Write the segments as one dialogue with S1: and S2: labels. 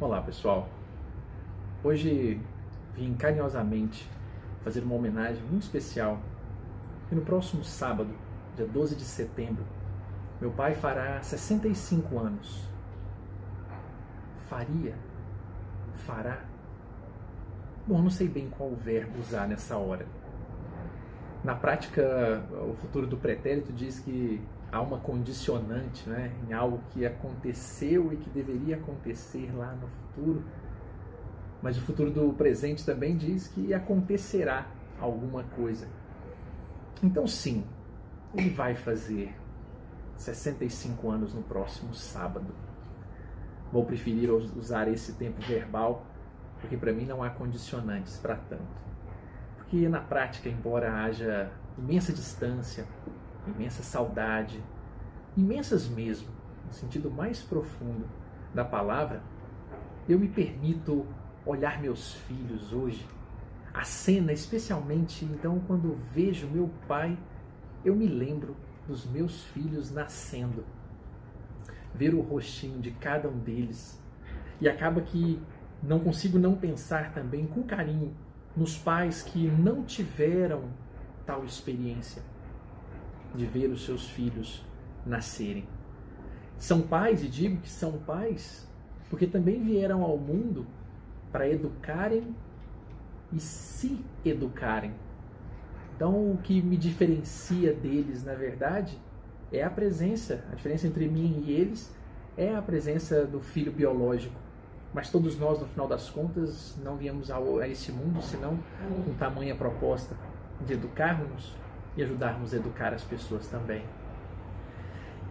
S1: Olá pessoal, hoje vim carinhosamente fazer uma homenagem muito especial e no próximo sábado, dia 12 de setembro, meu pai fará 65 anos. Faria? Fará? Bom, não sei bem qual verbo usar nessa hora. Na prática, o futuro do pretérito diz que há uma condicionante né, em algo que aconteceu e que deveria acontecer lá no futuro. Mas o futuro do presente também diz que acontecerá alguma coisa. Então, sim, ele vai fazer 65 anos no próximo sábado. Vou preferir usar esse tempo verbal, porque para mim não há condicionantes para tanto. Porque na prática, embora haja imensa distância, imensa saudade, imensas mesmo, no sentido mais profundo da palavra, eu me permito olhar meus filhos hoje. A cena, especialmente então, quando vejo meu pai, eu me lembro dos meus filhos nascendo. Ver o rostinho de cada um deles. E acaba que não consigo não pensar também com carinho nos pais que não tiveram tal experiência de ver os seus filhos nascerem. São pais, e digo que são pais, porque também vieram ao mundo para educarem e se educarem. Então, o que me diferencia deles, na verdade, é a presença. A diferença entre mim e eles é a presença do filho biológico. Mas todos nós, no final das contas, não viemos a esse mundo senão com tamanha proposta de educarmos e ajudarmos a educar as pessoas também.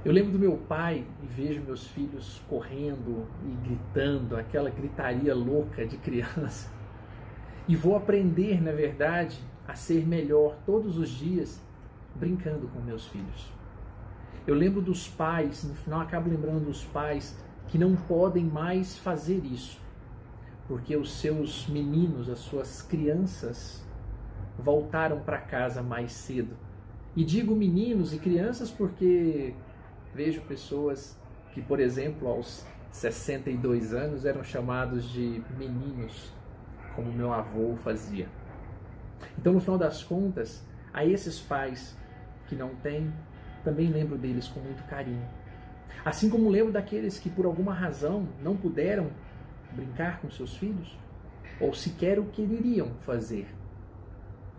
S1: Eu lembro do meu pai e vejo meus filhos correndo e gritando, aquela gritaria louca de criança. E vou aprender, na verdade, a ser melhor todos os dias brincando com meus filhos. Eu lembro dos pais, no final acabo lembrando dos pais que não podem mais fazer isso, porque os seus meninos, as suas crianças, voltaram para casa mais cedo. E digo meninos e crianças porque vejo pessoas que, por exemplo, aos 62 anos eram chamados de meninos, como meu avô fazia. Então, no final das contas, a esses pais que não têm, também lembro deles com muito carinho. Assim como lembro daqueles que por alguma razão não puderam brincar com seus filhos, ou sequer o queriam fazer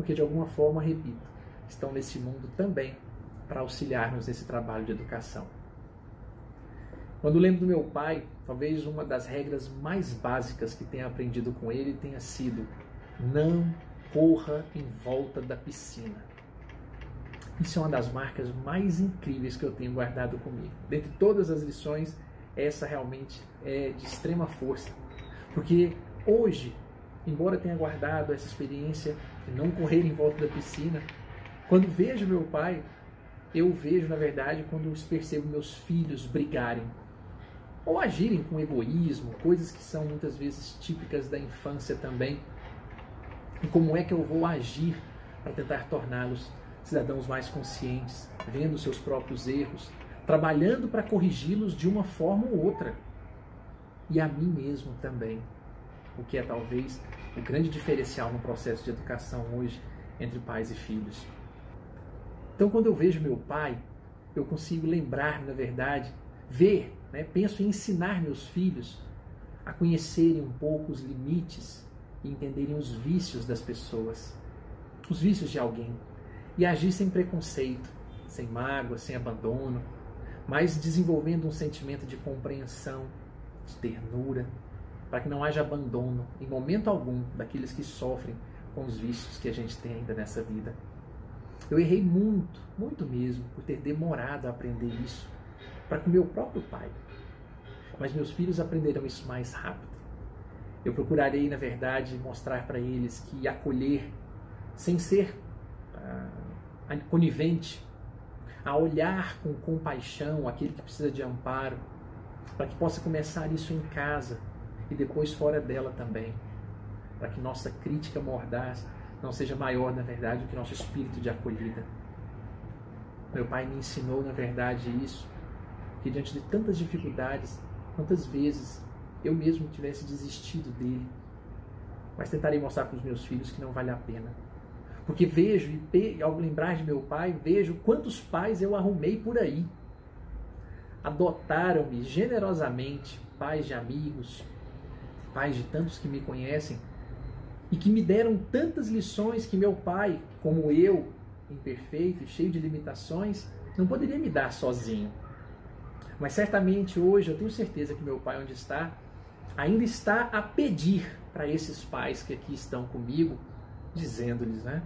S1: porque de alguma forma, repito, estão nesse mundo também para auxiliar-nos nesse trabalho de educação. Quando lembro do meu pai, talvez uma das regras mais básicas que tenha aprendido com ele tenha sido: não corra em volta da piscina. Isso é uma das marcas mais incríveis que eu tenho guardado comigo. Dentre todas as lições, essa realmente é de extrema força. Porque hoje embora tenha guardado essa experiência não correr em volta da piscina, quando vejo meu pai, eu vejo, na verdade, quando percebo meus filhos brigarem ou agirem com egoísmo, coisas que são muitas vezes típicas da infância também. E como é que eu vou agir para tentar torná-los cidadãos mais conscientes, vendo seus próprios erros, trabalhando para corrigi-los de uma forma ou outra. E a mim mesmo também o que é talvez o grande diferencial no processo de educação hoje entre pais e filhos. Então, quando eu vejo meu pai, eu consigo lembrar, na verdade, ver, né, penso em ensinar meus filhos a conhecerem um pouco os limites e entenderem os vícios das pessoas, os vícios de alguém, e agir sem preconceito, sem mágoa, sem abandono, mas desenvolvendo um sentimento de compreensão, de ternura, para que não haja abandono em momento algum daqueles que sofrem com os vícios que a gente tem ainda nessa vida. Eu errei muito, muito mesmo, por ter demorado a aprender isso para com meu próprio pai. Mas meus filhos aprenderão isso mais rápido. Eu procurarei, na verdade, mostrar para eles que acolher, sem ser ah, conivente, a olhar com compaixão aquele que precisa de amparo, para que possa começar isso em casa, e depois fora dela também, para que nossa crítica mordaz não seja maior, na verdade, do que nosso espírito de acolhida. Meu pai me ensinou, na verdade, isso, que diante de tantas dificuldades, quantas vezes eu mesmo tivesse desistido dele. Mas tentarei mostrar para os meus filhos que não vale a pena. Porque vejo, e ao lembrar de meu pai, vejo quantos pais eu arrumei por aí. Adotaram-me generosamente, pais de amigos, pais de tantos que me conhecem, e que me deram tantas lições que meu pai, como eu, imperfeito e cheio de limitações, não poderia me dar sozinho. Mas certamente hoje eu tenho certeza que meu pai, onde está, ainda está a pedir para esses pais que aqui estão comigo, dizendo-lhes, né?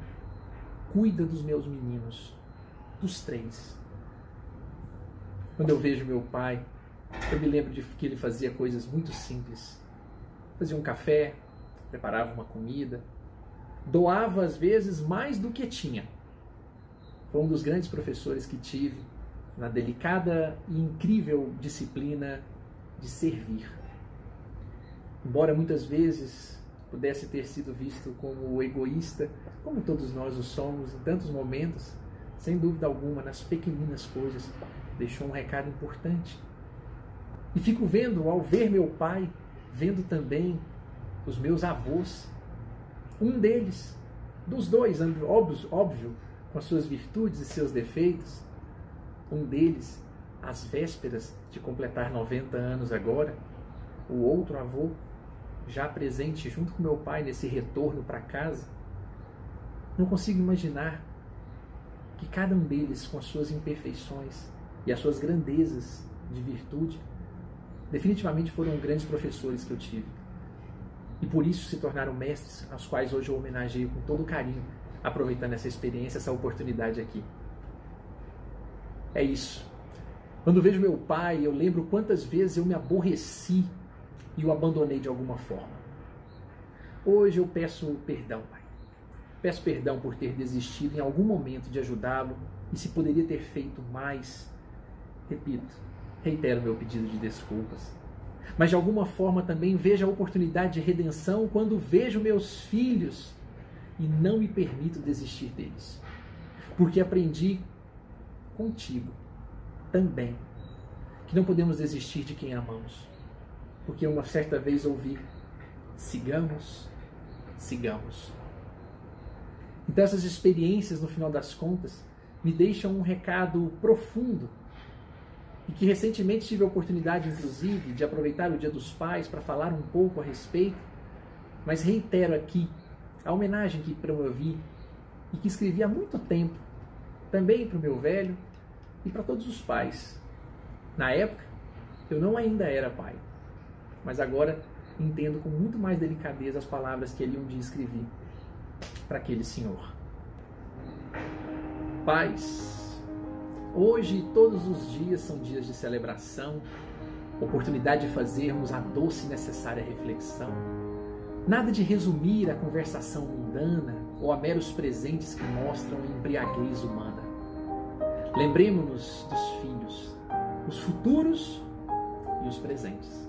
S1: Cuida dos meus meninos, dos três. Quando eu vejo meu pai, eu me lembro de que ele fazia coisas muito simples. Fazia um café, preparava uma comida, doava às vezes mais do que tinha. Foi um dos grandes professores que tive na delicada e incrível disciplina de servir. Embora muitas vezes pudesse ter sido visto como egoísta, como todos nós o somos em tantos momentos, sem dúvida alguma, nas pequeninas coisas, deixou um recado importante. E fico vendo, ao ver meu pai, vendo também os meus avós, um deles, dos dois, óbvio, óbvio com as suas virtudes e seus defeitos, um deles, às vésperas de completar 90 anos agora, o outro avô, já presente junto com meu pai nesse retorno para casa, não consigo imaginar que cada um deles, com as suas imperfeições e as suas grandezas de virtude, definitivamente foram grandes professores que eu tive. E por isso se tornaram mestres, aos quais hoje eu homenageio com todo carinho, aproveitando essa experiência, essa oportunidade aqui. É isso. Quando vejo meu pai, eu lembro quantas vezes eu me aborreci e o abandonei de alguma forma. Hoje eu peço perdão, pai. Peço perdão por ter desistido em algum momento de ajudá-lo e se poderia ter feito mais. Repito, reitero meu pedido de desculpas. Mas de alguma forma também vejo a oportunidade de redenção quando vejo meus filhos e não me permito desistir deles. Porque aprendi contigo também que não podemos desistir de quem amamos. Porque uma certa vez ouvi: sigamos, sigamos. Então, essas experiências, no final das contas, me deixam um recado profundo e que recentemente tive a oportunidade, inclusive, de aproveitar o Dia dos Pais para falar um pouco a respeito, mas reitero aqui a homenagem que promovi e que escrevi há muito tempo, também para o meu velho e para todos os pais. Na época, eu não ainda era pai, mas agora entendo com muito mais delicadeza as palavras que ele um dia escrevi para aquele senhor. Pais, hoje e todos os dias são dias de celebração, oportunidade de fazermos a doce e necessária reflexão Nada de resumir a conversação mundana ou a meros presentes que mostram a embriaguez humana. Lembremos-nos dos filhos, os futuros e os presentes,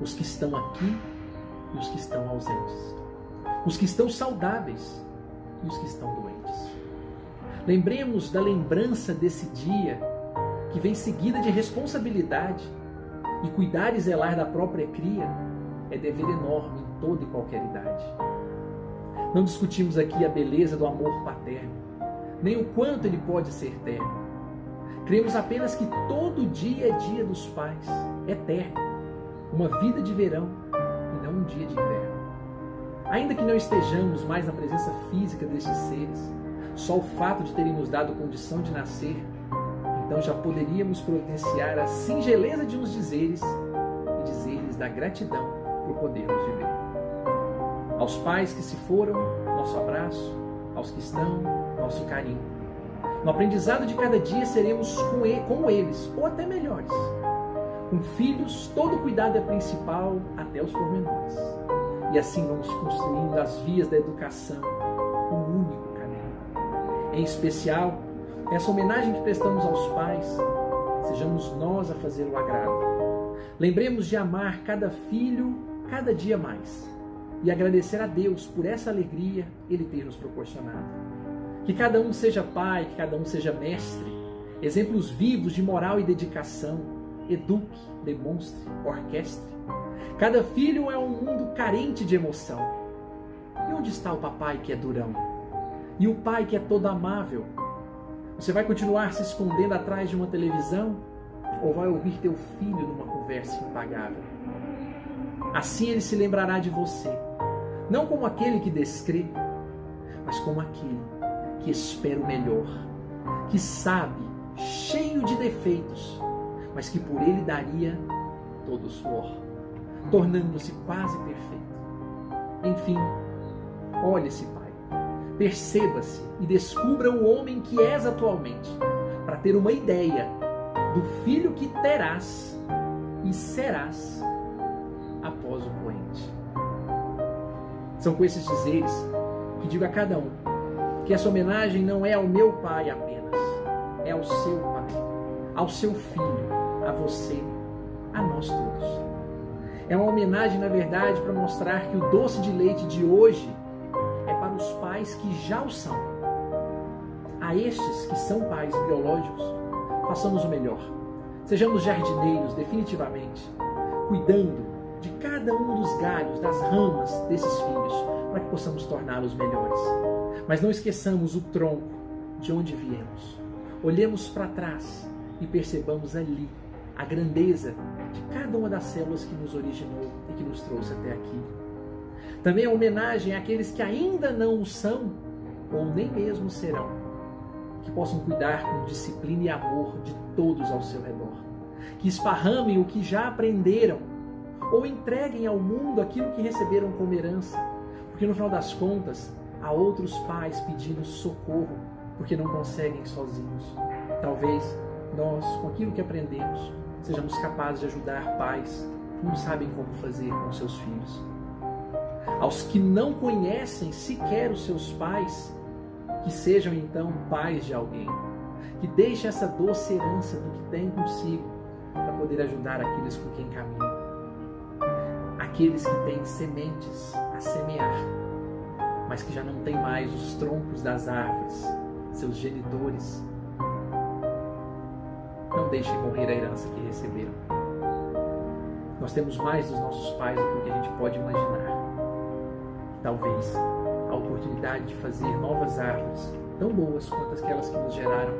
S1: os que estão aqui e os que estão ausentes, os que estão saudáveis e os que estão doentes. Lembremos da lembrança desse dia que vem seguida de responsabilidade e cuidar e zelar da própria cria é dever enorme em toda e qualquer idade. Não discutimos aqui a beleza do amor paterno, nem o quanto ele pode ser terno. Cremos apenas que todo dia é dia dos pais, eterno, uma vida de verão e não um dia de inverno. Ainda que não estejamos mais na presença física destes seres, só o fato de terem nos dado condição de nascer, então já poderíamos providenciar a singeleza de uns dizeres e dizer-lhes da gratidão por podermos viver. Aos pais que se foram, nosso abraço, aos que estão, nosso carinho. No aprendizado de cada dia seremos como eles, ou até melhores. Com filhos, todo cuidado é principal, até os pormenores. E assim vamos construindo as vias da educação, um único. Em especial, essa homenagem que prestamos aos pais, sejamos nós a fazer o agrado. Lembremos de amar cada filho cada dia mais e agradecer a Deus por essa alegria Ele ter nos proporcionado. Que cada um seja pai, que cada um seja mestre, exemplos vivos de moral e dedicação, eduque, demonstre, orquestre. Cada filho é um mundo carente de emoção. E onde está o papai que é durão? E o pai que é todo amável? Você vai continuar se escondendo atrás de uma televisão? Ou vai ouvir teu filho numa conversa impagável? Assim ele se lembrará de você, não como aquele que descrê, mas como aquele que espera o melhor, que sabe, cheio de defeitos, mas que por ele daria todo o suor, tornando-se quase perfeito. Enfim, olhe-se, perceba-se e descubra o homem que és atualmente, para ter uma ideia do filho que terás e serás após o poente. São com esses dizeres que digo a cada um que essa homenagem não é ao meu pai apenas, é ao seu pai, ao seu filho, a você, a nós todos. É uma homenagem, na verdade, para mostrar que o doce de leite de hoje pais que já o são. A estes que são pais biológicos, façamos o melhor. Sejamos jardineiros, definitivamente, cuidando de cada um dos galhos, das ramas desses filhos, para que possamos torná-los melhores. Mas não esqueçamos o tronco de onde viemos. Olhemos para trás e percebamos ali a grandeza de cada uma das células que nos originou e que nos trouxe até aqui. Também a homenagem àqueles que ainda não o são ou nem mesmo serão, que possam cuidar com disciplina e amor de todos ao seu redor, que esparramem o que já aprenderam ou entreguem ao mundo aquilo que receberam como herança, porque no final das contas há outros pais pedindo socorro porque não conseguem sozinhos. Talvez nós, com aquilo que aprendemos, sejamos capazes de ajudar pais que não sabem como fazer com seus filhos. Aos que não conhecem sequer os seus pais, que sejam então pais de alguém, que deixem essa doce herança do que tem consigo para poder ajudar aqueles com quem caminham. Aqueles que têm sementes a semear, mas que já não têm mais os troncos das árvores, seus genitores, não deixem morrer a herança que receberam. Nós temos mais dos nossos pais do que a gente pode imaginar. Talvez a oportunidade de fazer novas árvores, tão boas quanto aquelas que nos geraram,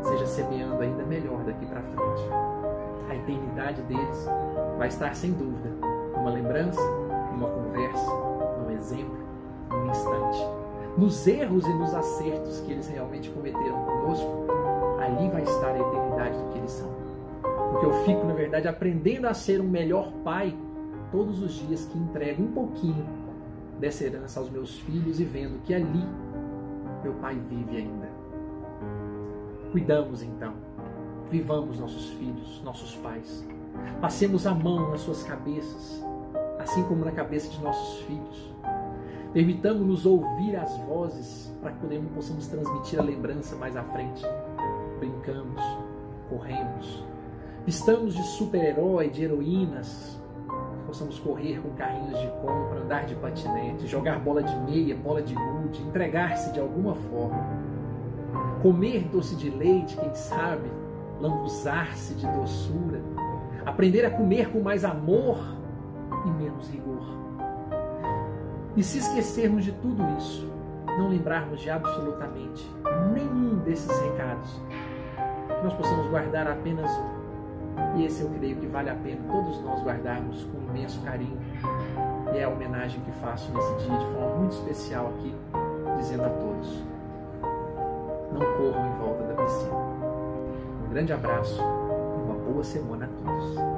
S1: seja semeando ainda melhor daqui para frente. A eternidade deles vai estar sem dúvida numa lembrança, numa conversa, num exemplo, num instante. Nos erros e nos acertos que eles realmente cometeram conosco, ali vai estar a eternidade do que eles são. Porque eu fico, na verdade, aprendendo a ser um melhor pai todos os dias que entrego um pouquinho dessa herança aos meus filhos e vendo que ali meu pai vive ainda. Cuidamos então, vivamos nossos filhos, nossos pais. Passemos a mão nas suas cabeças, assim como na cabeça de nossos filhos. Permitamos-nos ouvir as vozes para que possamos transmitir a lembrança mais à frente brincamos, corremos, estamos de super-herói, de heroínas, possamos correr com carrinhos de compra, andar de patinete, jogar bola de meia, bola de gude, entregar-se de alguma forma, comer doce de leite, quem sabe, lambuzar-se de doçura, aprender a comer com mais amor e menos rigor. E se esquecermos de tudo isso, não lembrarmos de absolutamente nenhum desses recados, que nós possamos guardar apenas um. E esse eu creio que vale a pena todos nós guardarmos com imenso carinho. E é a homenagem que faço nesse dia de forma muito especial aqui, dizendo a todos: não corram em volta da piscina. Um grande abraço e uma boa semana a todos.